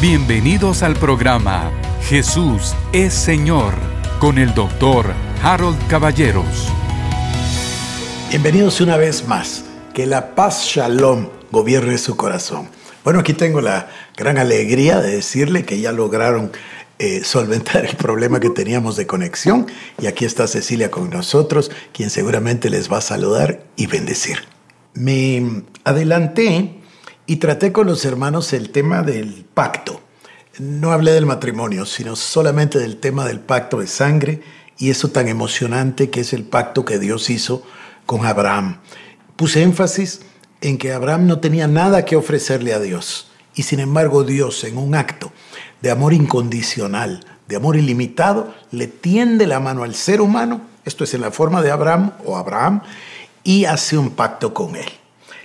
Bienvenidos al programa Jesús es Señor con el doctor Harold Caballeros. Bienvenidos una vez más. Que la paz shalom gobierne su corazón. Bueno, aquí tengo la gran alegría de decirle que ya lograron eh, solventar el problema que teníamos de conexión y aquí está Cecilia con nosotros, quien seguramente les va a saludar y bendecir. Me adelanté y traté con los hermanos el tema del pacto. No hablé del matrimonio, sino solamente del tema del pacto de sangre y eso tan emocionante que es el pacto que Dios hizo con Abraham. Puse énfasis en que Abraham no tenía nada que ofrecerle a Dios y sin embargo Dios en un acto de amor incondicional, de amor ilimitado, le tiende la mano al ser humano, esto es en la forma de Abraham o Abraham, y hace un pacto con él.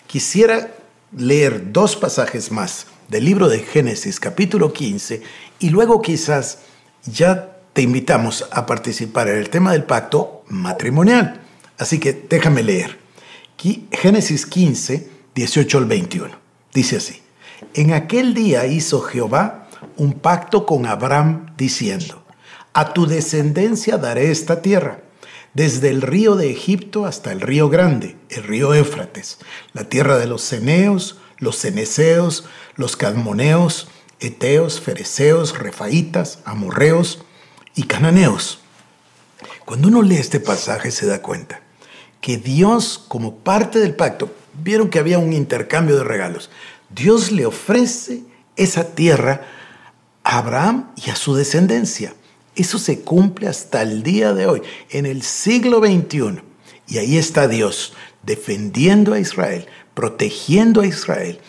Quisiera leer dos pasajes más del libro de Génesis capítulo 15 y luego quizás ya te invitamos a participar en el tema del pacto matrimonial. Así que déjame leer. Génesis 15, 18 al 21. Dice así. En aquel día hizo Jehová un pacto con Abraham diciendo, a tu descendencia daré esta tierra, desde el río de Egipto hasta el río grande, el río Éfrates, la tierra de los ceneos, los ceneseos, los cadmoneos, eteos, fereceos, refaitas, amorreos y cananeos. Cuando uno lee este pasaje se da cuenta que Dios, como parte del pacto, vieron que había un intercambio de regalos. Dios le ofrece esa tierra a Abraham y a su descendencia. Eso se cumple hasta el día de hoy, en el siglo XXI. Y ahí está Dios defendiendo a Israel, protegiendo a Israel.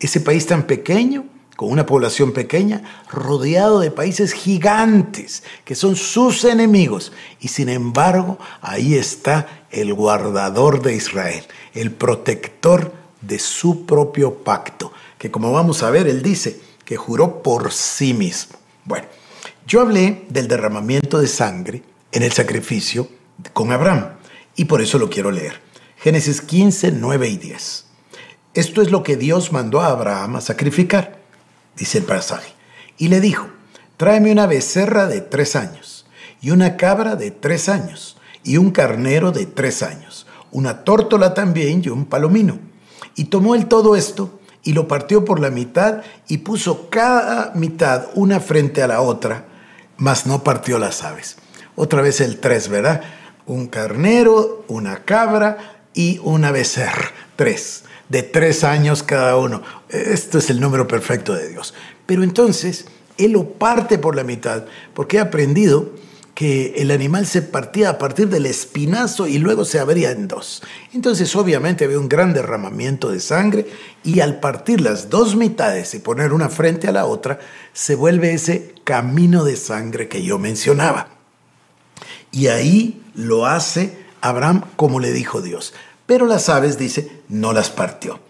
Ese país tan pequeño, con una población pequeña, rodeado de países gigantes, que son sus enemigos. Y sin embargo, ahí está el guardador de Israel, el protector de su propio pacto, que como vamos a ver, él dice que juró por sí mismo. Bueno, yo hablé del derramamiento de sangre en el sacrificio con Abraham, y por eso lo quiero leer. Génesis 15, 9 y 10. Esto es lo que Dios mandó a Abraham a sacrificar, dice el pasaje. Y le dijo, tráeme una becerra de tres años, y una cabra de tres años, y un carnero de tres años, una tórtola también y un palomino. Y tomó él todo esto y lo partió por la mitad y puso cada mitad una frente a la otra, mas no partió las aves. Otra vez el tres, ¿verdad? Un carnero, una cabra y una becerra. Tres de tres años cada uno. Esto es el número perfecto de Dios. Pero entonces, Él lo parte por la mitad, porque he aprendido que el animal se partía a partir del espinazo y luego se abría en dos. Entonces obviamente había un gran derramamiento de sangre y al partir las dos mitades y poner una frente a la otra, se vuelve ese camino de sangre que yo mencionaba. Y ahí lo hace Abraham como le dijo Dios. Pero las aves, dice, no las partió.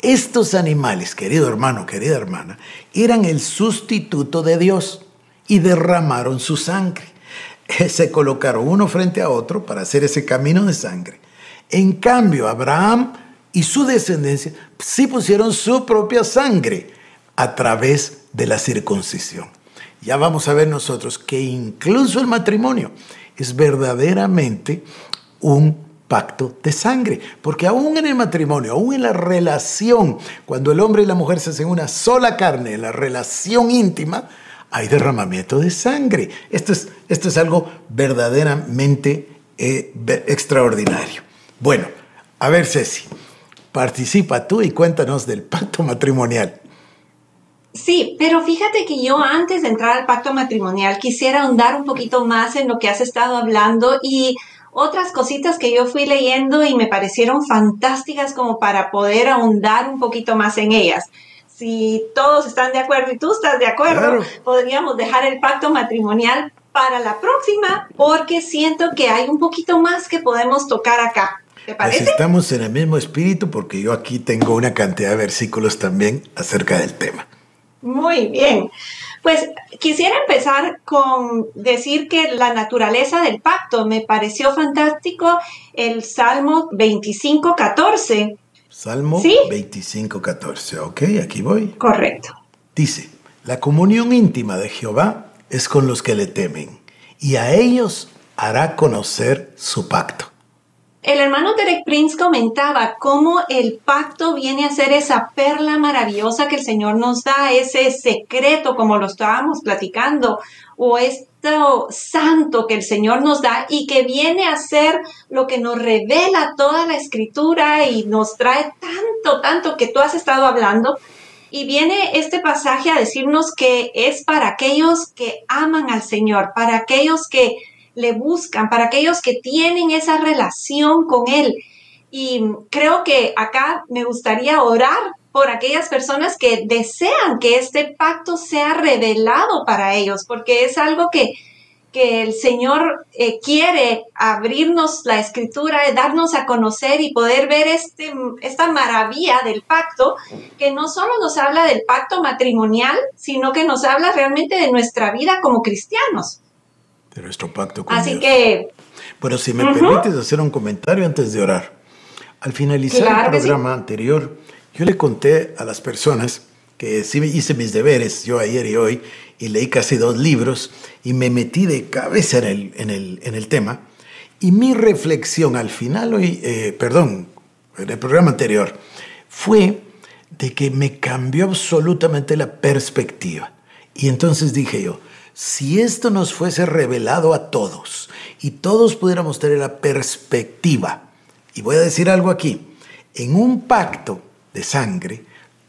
Estos animales, querido hermano, querida hermana, eran el sustituto de Dios y derramaron su sangre. Se colocaron uno frente a otro para hacer ese camino de sangre. En cambio, Abraham y su descendencia sí pusieron su propia sangre a través de la circuncisión. Ya vamos a ver nosotros que incluso el matrimonio es verdaderamente un pacto de sangre. Porque aún en el matrimonio, aún en la relación, cuando el hombre y la mujer se hacen una sola carne, en la relación íntima, hay derramamiento de sangre. Esto es, esto es algo verdaderamente eh, extraordinario. Bueno, a ver Ceci, participa tú y cuéntanos del pacto matrimonial. Sí, pero fíjate que yo antes de entrar al pacto matrimonial quisiera ahondar un poquito más en lo que has estado hablando y otras cositas que yo fui leyendo y me parecieron fantásticas como para poder ahondar un poquito más en ellas. Si todos están de acuerdo y tú estás de acuerdo, podríamos dejar el pacto matrimonial para la próxima porque siento que hay un poquito más que podemos tocar acá. ¿Te parece? estamos en el mismo espíritu porque yo aquí tengo una cantidad de versículos también acerca del tema. Muy bien. Pues quisiera empezar con decir que la naturaleza del pacto me pareció fantástico el Salmo 25, 14. Salmo 25, 14. Ok, aquí voy. Correcto. Dice, La comunión íntima de Jehová es con los que le temen, y a ellos hará conocer su pacto. El hermano Derek Prince comentaba cómo el pacto viene a ser esa perla maravillosa que el Señor nos da, ese secreto como lo estábamos platicando, o esto santo que el Señor nos da y que viene a ser lo que nos revela toda la escritura y nos trae tanto, tanto que tú has estado hablando. Y viene este pasaje a decirnos que es para aquellos que aman al Señor, para aquellos que le buscan, para aquellos que tienen esa relación con Él. Y creo que acá me gustaría orar por aquellas personas que desean que este pacto sea revelado para ellos, porque es algo que, que el Señor eh, quiere abrirnos la escritura, darnos a conocer y poder ver este, esta maravilla del pacto, que no solo nos habla del pacto matrimonial, sino que nos habla realmente de nuestra vida como cristianos de nuestro pacto con Así que... Bueno, si me permites hacer un comentario antes de orar. Al finalizar el programa anterior, yo le conté a las personas que sí hice mis deberes, yo ayer y hoy, y leí casi dos libros, y me metí de cabeza en el, en el, en el tema, y mi reflexión al final, hoy, eh, perdón, en el programa anterior, fue de que me cambió absolutamente la perspectiva. Y entonces dije yo, si esto nos fuese revelado a todos y todos pudiéramos tener la perspectiva, y voy a decir algo aquí, en un pacto de sangre,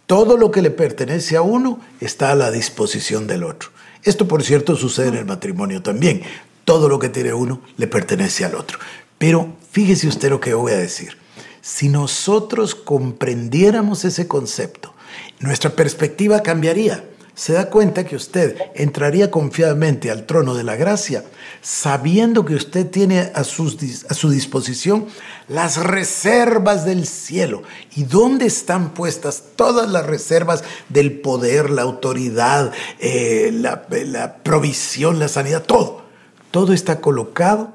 todo lo que le pertenece a uno está a la disposición del otro. Esto, por cierto, sucede en el matrimonio también. Todo lo que tiene uno le pertenece al otro. Pero fíjese usted lo que voy a decir. Si nosotros comprendiéramos ese concepto, nuestra perspectiva cambiaría se da cuenta que usted entraría confiadamente al trono de la gracia, sabiendo que usted tiene a, a su disposición las reservas del cielo. ¿Y dónde están puestas todas las reservas del poder, la autoridad, eh, la, la provisión, la sanidad? Todo. Todo está colocado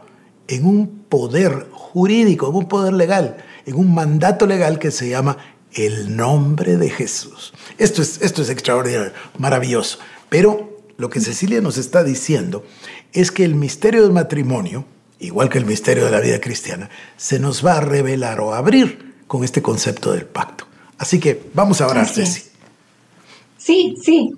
en un poder jurídico, en un poder legal, en un mandato legal que se llama el nombre de Jesús. Esto es, esto es extraordinario, maravilloso. Pero lo que Cecilia nos está diciendo es que el misterio del matrimonio, igual que el misterio de la vida cristiana, se nos va a revelar o abrir con este concepto del pacto. Así que vamos a orar, Ceci. Sí, sí.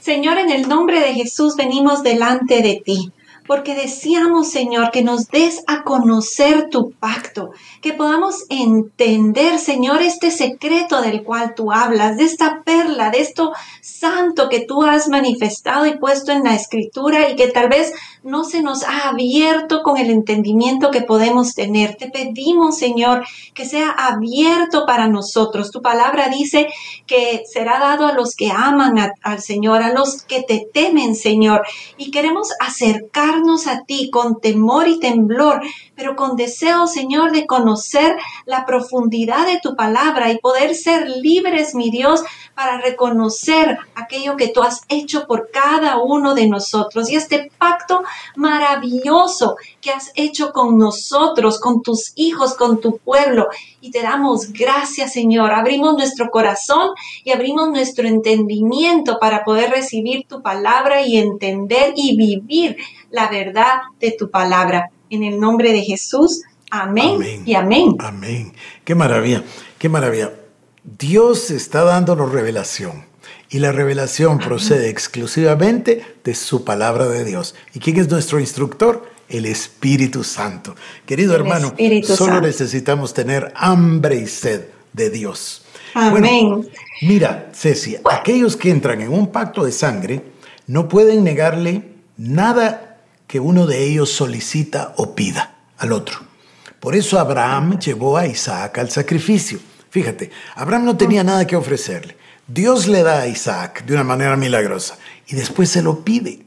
Señor, en el nombre de Jesús venimos delante de ti porque deseamos, Señor, que nos des a conocer tu pacto, que podamos entender, Señor, este secreto del cual tú hablas, de esta perla, de esto santo que tú has manifestado y puesto en la escritura y que tal vez no se nos ha abierto con el entendimiento que podemos tener. Te pedimos, Señor, que sea abierto para nosotros. Tu palabra dice que será dado a los que aman al Señor, a los que te temen, Señor, y queremos acercar a ti con temor y temblor, pero con deseo, Señor, de conocer la profundidad de tu palabra y poder ser libres, mi Dios, para reconocer aquello que tú has hecho por cada uno de nosotros y este pacto maravilloso que has hecho con nosotros, con tus hijos, con tu pueblo. Y te damos gracias, Señor. Abrimos nuestro corazón y abrimos nuestro entendimiento para poder recibir tu palabra y entender y vivir la verdad de tu palabra. En el nombre de Jesús, amén, y amén. Amén. Qué maravilla, qué maravilla. Dios está dándonos revelación. Y la revelación procede exclusivamente de su palabra de Dios. ¿Y quién es nuestro instructor? El Espíritu Santo. Querido hermano, solo necesitamos tener hambre y sed de Dios. Amén. mira, Ceci, aquellos que entran en un pacto de sangre no pueden negarle nada que uno de ellos solicita o pida al otro. Por eso Abraham llevó a Isaac al sacrificio. Fíjate, Abraham no tenía nada que ofrecerle. Dios le da a Isaac de una manera milagrosa y después se lo pide.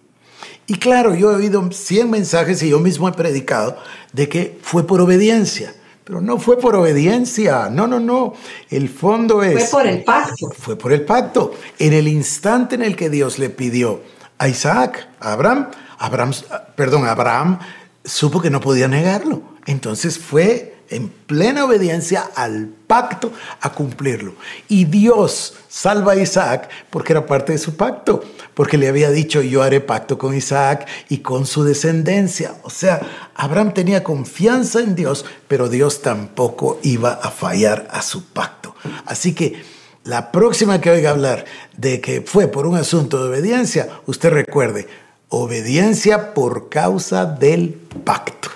Y claro, yo he oído 100 mensajes y yo mismo he predicado de que fue por obediencia. Pero no fue por obediencia, no, no, no. El fondo es... Fue por el pacto. Fue por el pacto. En el instante en el que Dios le pidió a Isaac, a Abraham, Abraham, perdón, Abraham supo que no podía negarlo. Entonces fue en plena obediencia al pacto a cumplirlo. Y Dios salva a Isaac porque era parte de su pacto, porque le había dicho yo haré pacto con Isaac y con su descendencia. O sea, Abraham tenía confianza en Dios, pero Dios tampoco iba a fallar a su pacto. Así que la próxima que oiga hablar de que fue por un asunto de obediencia, usted recuerde, obediencia por causa del pacto.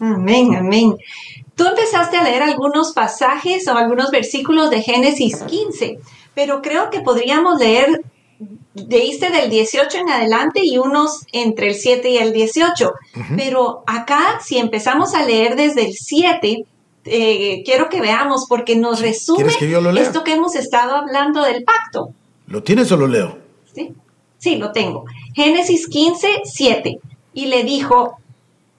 Amén, amén. Tú empezaste a leer algunos pasajes o algunos versículos de Génesis 15, pero creo que podríamos leer, leíste del 18 en adelante y unos entre el 7 y el 18. Pero acá, si empezamos a leer desde el 7, eh, quiero que veamos porque nos resume esto que hemos estado hablando del pacto. ¿Lo tienes o lo leo? Sí, sí, lo tengo. Génesis 15, 7. Y le dijo,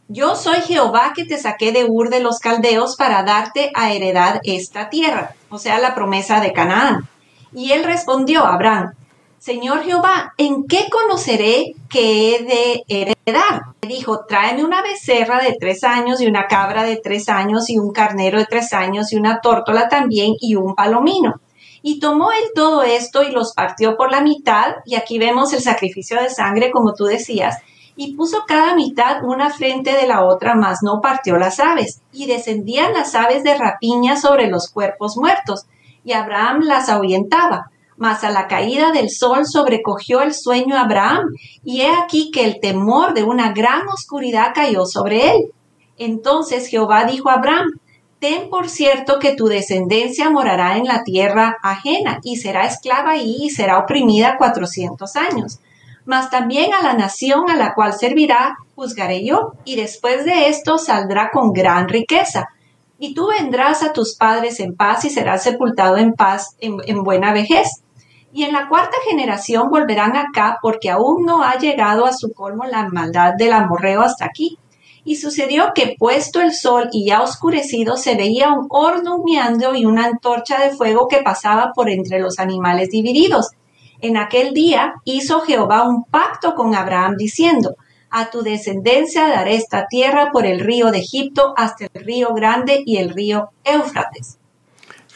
yo soy Jehová que te saqué de Ur de los Caldeos para darte a heredad esta tierra, o sea, la promesa de Canaán. Y él respondió a Abraham, Señor Jehová, ¿en qué conoceré que he de heredar? Dijo, tráeme una becerra de tres años y una cabra de tres años y un carnero de tres años y una tórtola también y un palomino. Y tomó él todo esto y los partió por la mitad, y aquí vemos el sacrificio de sangre, como tú decías, y puso cada mitad una frente de la otra, mas no partió las aves, y descendían las aves de rapiña sobre los cuerpos muertos, y Abraham las ahuyentaba mas a la caída del sol sobrecogió el sueño a Abraham, y he aquí que el temor de una gran oscuridad cayó sobre él. Entonces Jehová dijo a Abraham, Ten por cierto que tu descendencia morará en la tierra ajena, y será esclava ahí y será oprimida cuatrocientos años. Mas también a la nación a la cual servirá juzgaré yo, y después de esto saldrá con gran riqueza. Y tú vendrás a tus padres en paz y serás sepultado en paz en, en buena vejez y en la cuarta generación volverán acá porque aún no ha llegado a su colmo la maldad del amorreo hasta aquí. Y sucedió que puesto el sol y ya oscurecido se veía un horno humeando y una antorcha de fuego que pasaba por entre los animales divididos. En aquel día hizo Jehová un pacto con Abraham diciendo, a tu descendencia daré esta tierra por el río de Egipto hasta el río grande y el río Éufrates.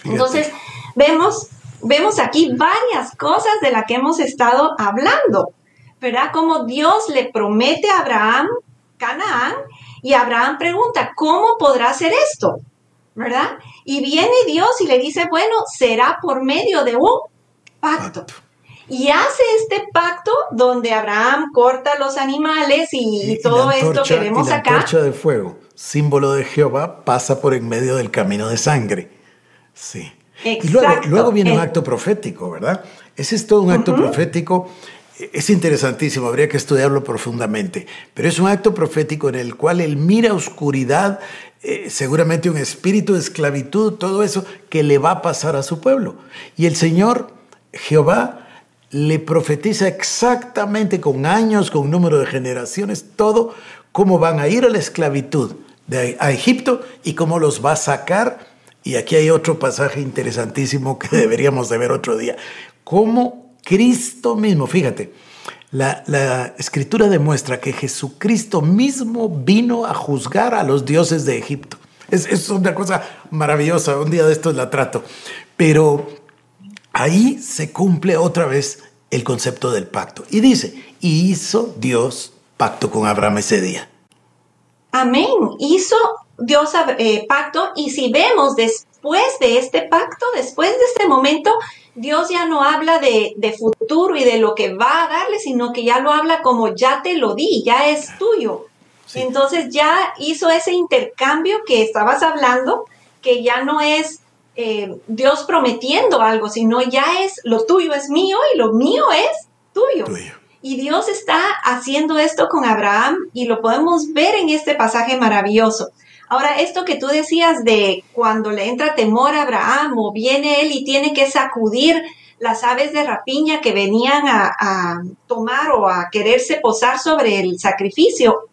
Entonces, vemos vemos aquí varias cosas de las que hemos estado hablando, ¿verdad? Como Dios le promete a Abraham Canaán y Abraham pregunta, ¿cómo podrá hacer esto? ¿Verdad? Y viene Dios y le dice, bueno, será por medio de un pacto. Y hace este pacto donde Abraham corta los animales y, todo esto que vemos acá. La antorcha de fuego, símbolo de Jehová, pasa por en medio del camino de sangre. Sí. Y luego, viene un acto profético, ¿verdad? Ese es todo un acto profético. Es interesantísimo, habría que estudiarlo profundamente, pero es un acto profético en el cual él mira oscuridad, eh, seguramente un espíritu de esclavitud, todo eso que le va a pasar a su pueblo. Y el Señor, Jehová, le profetiza exactamente con años, con número de generaciones, todo, cómo van a ir a la esclavitud de, a Egipto y cómo los va a sacar y aquí hay otro pasaje interesantísimo que deberíamos de ver otro día. Cómo Cristo mismo, fíjate, la, escritura demuestra que Jesucristo mismo vino a juzgar a los dioses de Egipto. Es, es una cosa maravillosa, un día de estos la trato. Pero ahí se cumple otra vez el concepto del pacto. Y dice, y hizo Dios pacto con Abraham ese día. Amén. Hizo Dios eh, pacto y si vemos después de este pacto, después de este momento, Dios ya no habla de, futuro y de lo que va a darle, sino que ya lo habla como ya te lo di, ya es tuyo. Entonces ya hizo ese intercambio que estabas hablando, que ya no es eh, Dios prometiendo algo, sino ya es lo tuyo es mío y lo mío es tuyo. Y Dios está haciendo esto con Abraham y lo podemos ver en este pasaje maravilloso. Ahora, esto que tú decías de cuando le entra temor a Abraham o viene él y tiene que sacudir las aves de rapiña que venían a, tomar o a quererse posar sobre el sacrificio,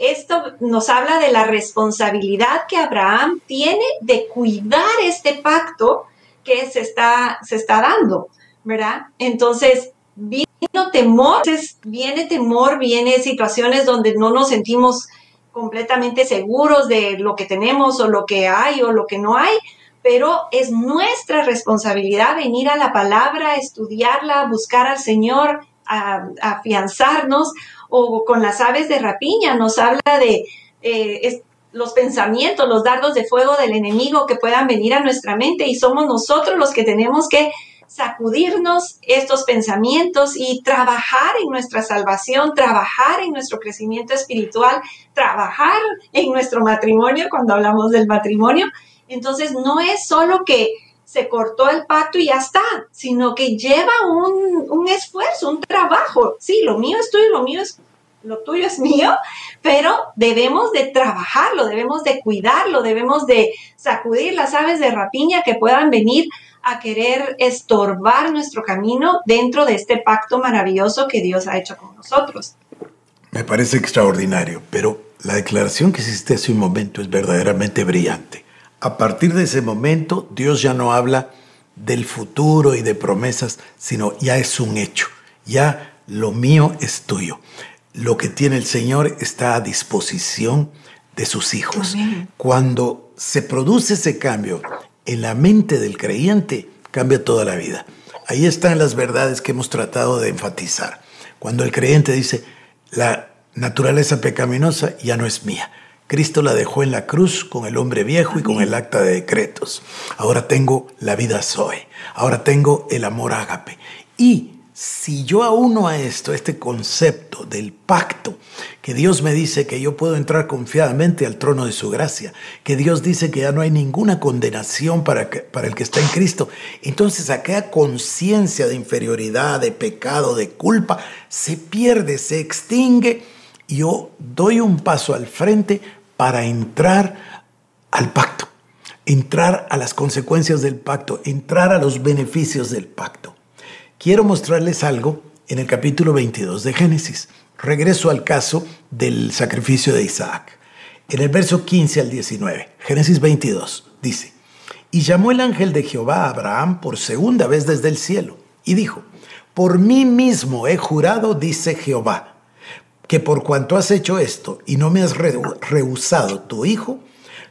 esto nos habla de la responsabilidad que Abraham tiene de cuidar este pacto que se está, se está dando, ¿verdad? Entonces, vino temor, viene temor, viene situaciones donde no nos sentimos completamente seguros de lo que tenemos o lo que hay o lo que no hay, pero es nuestra responsabilidad venir a la palabra, estudiarla, buscar al Señor, afianzarnos, o con las aves de rapiña nos habla de eh, los pensamientos, los dardos de fuego del enemigo que puedan venir a nuestra mente y somos nosotros los que tenemos que sacudirnos estos pensamientos y trabajar en nuestra salvación, trabajar en nuestro crecimiento espiritual, trabajar en nuestro matrimonio cuando hablamos del matrimonio. Entonces no es solo que se cortó el pacto y ya está, sino que lleva un, un esfuerzo, un trabajo. Sí, lo mío es tuyo, lo mío es lo tuyo es mío, pero debemos de trabajarlo, debemos de cuidarlo, debemos de sacudir las aves de rapiña que puedan venir a querer estorbar nuestro camino dentro de este pacto maravilloso que Dios ha hecho con nosotros. Me parece extraordinario, pero la declaración que hiciste hace un momento es verdaderamente brillante. A partir de ese momento, Dios ya no habla del futuro y de promesas, sino ya es un hecho. Ya lo mío es tuyo lo que tiene el Señor está a disposición de sus hijos. Cuando se produce ese cambio en la mente del creyente, cambia toda la vida. Ahí están las verdades que hemos tratado de enfatizar. Cuando el creyente dice, la naturaleza pecaminosa ya no es mía. Cristo la dejó en la cruz con el hombre viejo y con el acta de decretos. Ahora tengo la vida soy. Ahora tengo el amor ágape. Y si yo auno a esto, este concepto del pacto, que Dios me dice que yo puedo entrar confiadamente al trono de su gracia, que Dios dice que ya no hay ninguna condenación para, para el que está en Cristo, entonces aquella conciencia de inferioridad, de pecado, de culpa, se pierde, se extingue, y yo doy un paso al frente para entrar al pacto, entrar a las consecuencias del pacto, entrar a los beneficios del pacto quiero mostrarles algo en el capítulo 22 de Génesis. Regreso al caso del sacrificio de Isaac. En el verso 15 al 19, Génesis 22, dice, Y llamó el ángel de Jehová a Abraham por segunda vez desde el cielo, y dijo, Por mí mismo he jurado, dice Jehová, que por cuanto has hecho esto y no me has rehusado tu hijo,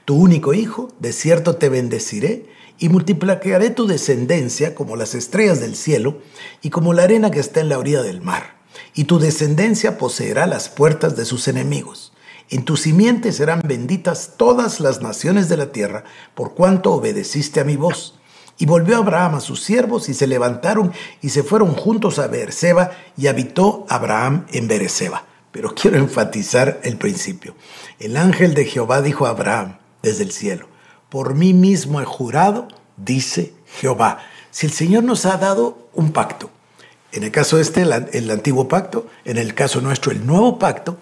tu único hijo, de cierto te bendeciré y multiplicaré tu descendencia como las estrellas del cielo y como la arena que está en la orilla del mar. Y tu descendencia poseerá las puertas de sus enemigos. En tu simiente serán benditas todas las naciones de la tierra, por cuanto obedeciste a mi voz. Y volvió Abraham a sus siervos y se levantaron y se fueron juntos a Beerseba y habitó Abraham en Beerseba. Pero quiero enfatizar el principio. El ángel de Jehová dijo a Abraham desde el cielo, por mí mismo he jurado, dice Jehová. Si el Señor nos ha dado un pacto, en el caso este, el, antiguo pacto, en el caso nuestro, el nuevo pacto,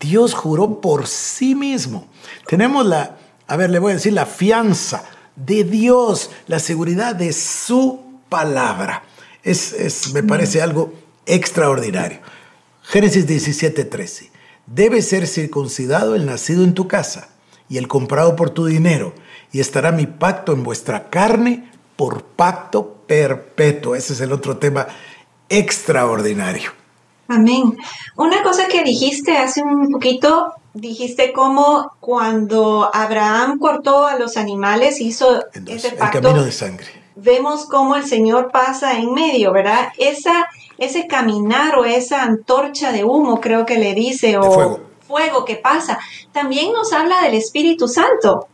Dios juró por sí mismo. Tenemos la, a ver, le voy a decir, la fianza de Dios, la seguridad de su palabra. Es, es me parece algo extraordinario. Génesis 17, 13. Debe ser circuncidado el nacido en tu casa y el comprado por tu dinero, y estará mi pacto en vuestra carne por pacto perpetuo. Ese es el otro tema extraordinario. Amén. Una cosa que dijiste hace un poquito, dijiste cómo cuando Abraham cortó a los animales hizo ese pacto. El camino de sangre. Vemos cómo el Señor pasa en medio, ¿verdad? Esa, ese caminar o esa antorcha de humo, creo que le dice, o fuego. fuego que pasa, también nos habla del Espíritu Santo.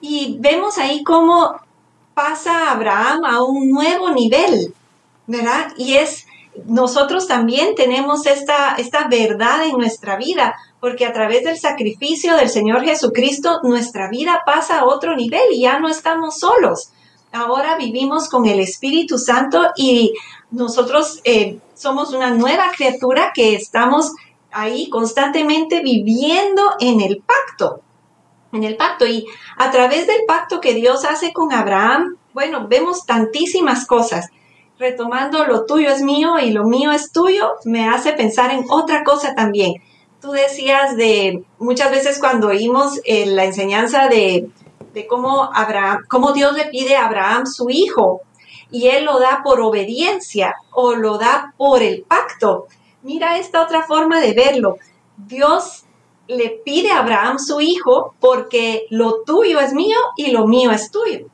Y vemos ahí cómo pasa Abraham a un nuevo nivel, ¿verdad? Y es, nosotros también tenemos esta, esta verdad en nuestra vida, porque a través del sacrificio del Señor Jesucristo, nuestra vida pasa a otro nivel y ya no estamos solos. Ahora vivimos con el Espíritu Santo y nosotros eh, somos una nueva criatura que estamos ahí constantemente viviendo en el pacto en el pacto. Y a través del pacto que Dios hace con Abraham, bueno, vemos tantísimas cosas. Retomando lo tuyo es mío y lo mío es tuyo, me hace pensar en otra cosa también. Tú decías de muchas veces cuando oímos eh, la enseñanza de, de cómo, Abraham, cómo Dios le pide a Abraham su hijo y él lo da por obediencia o lo da por el pacto. Mira esta otra forma de verlo. Dios le pide a Abraham su hijo porque lo tuyo es mío y lo mío es tuyo.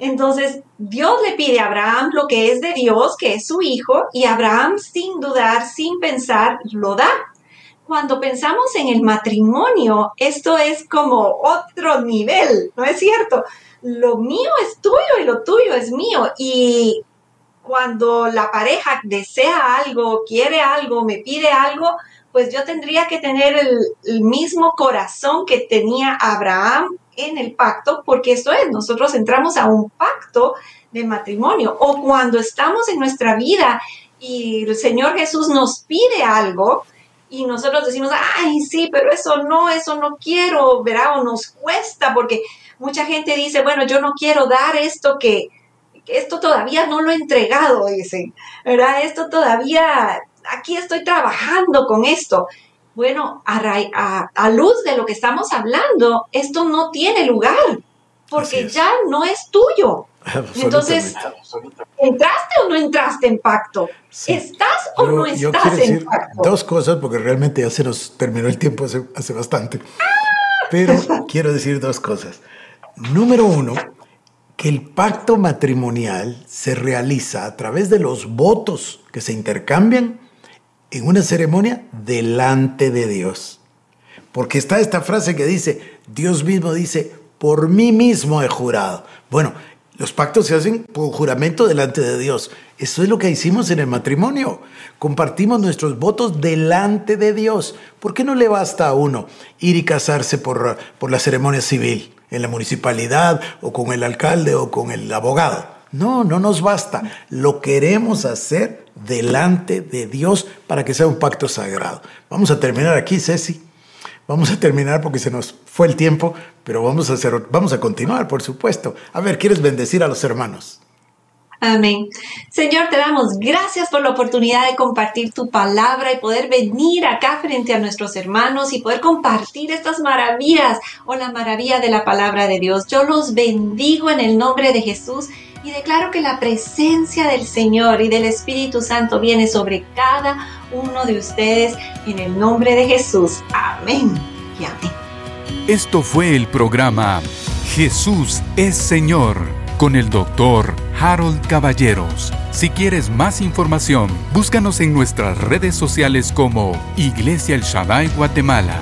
Entonces, Dios le pide a Abraham lo que es de Dios, que es su hijo, y Abraham sin dudar, sin pensar, lo da. Cuando pensamos en el matrimonio, esto es como otro nivel, ¿no es cierto? Lo mío es tuyo y lo tuyo es mío. Y cuando la pareja desea algo, quiere algo, me pide algo, pues yo tendría que tener el, mismo corazón que tenía Abraham en el pacto, porque esto es, nosotros entramos a un pacto de matrimonio o cuando estamos en nuestra vida y el Señor Jesús nos pide algo y nosotros decimos, ay, sí, pero eso no, eso no quiero, ¿verdad? O nos cuesta porque mucha gente dice, bueno, yo no quiero dar esto que, esto todavía no lo he entregado, dicen, ¿verdad? Esto todavía aquí estoy trabajando con esto. Bueno, a, luz de lo que estamos hablando, esto no tiene lugar, porque ya no es tuyo. Entonces, ¿entraste o no entraste en pacto? ¿Estás o no estás en pacto? Dos cosas, porque realmente ya se nos terminó el tiempo hace, hace bastante. Pero quiero decir dos cosas. Número uno, que el pacto matrimonial se realiza a través de los votos que se intercambian en una ceremonia delante de Dios. Porque está esta frase que dice, Dios mismo dice, por mí mismo he jurado. Bueno, los pactos se hacen por juramento delante de Dios. Eso es lo que hicimos en el matrimonio. Compartimos nuestros votos delante de Dios. ¿Por qué no le basta a uno ir y casarse por, por la ceremonia civil en la municipalidad o con el alcalde o con el abogado? No, no nos basta. Lo queremos hacer delante de Dios para que sea un pacto sagrado. Vamos a terminar aquí, Ceci. Vamos a terminar porque se nos fue el tiempo, pero vamos a, hacer, vamos a continuar, por supuesto. A ver, ¿quieres bendecir a los hermanos? Amén. Señor, te damos gracias por la oportunidad de compartir tu palabra y poder venir acá frente a nuestros hermanos y poder compartir estas maravillas o la maravilla de la palabra de Dios. Yo los bendigo en el nombre de Jesús y declaro que la presencia del Señor y del Espíritu Santo viene sobre cada uno de ustedes en el nombre de Jesús. Amén y amén. Esto fue el programa Jesús es Señor con el doctor Harold Caballeros. Si quieres más información, búscanos en nuestras redes sociales como Iglesia El Shaddai Guatemala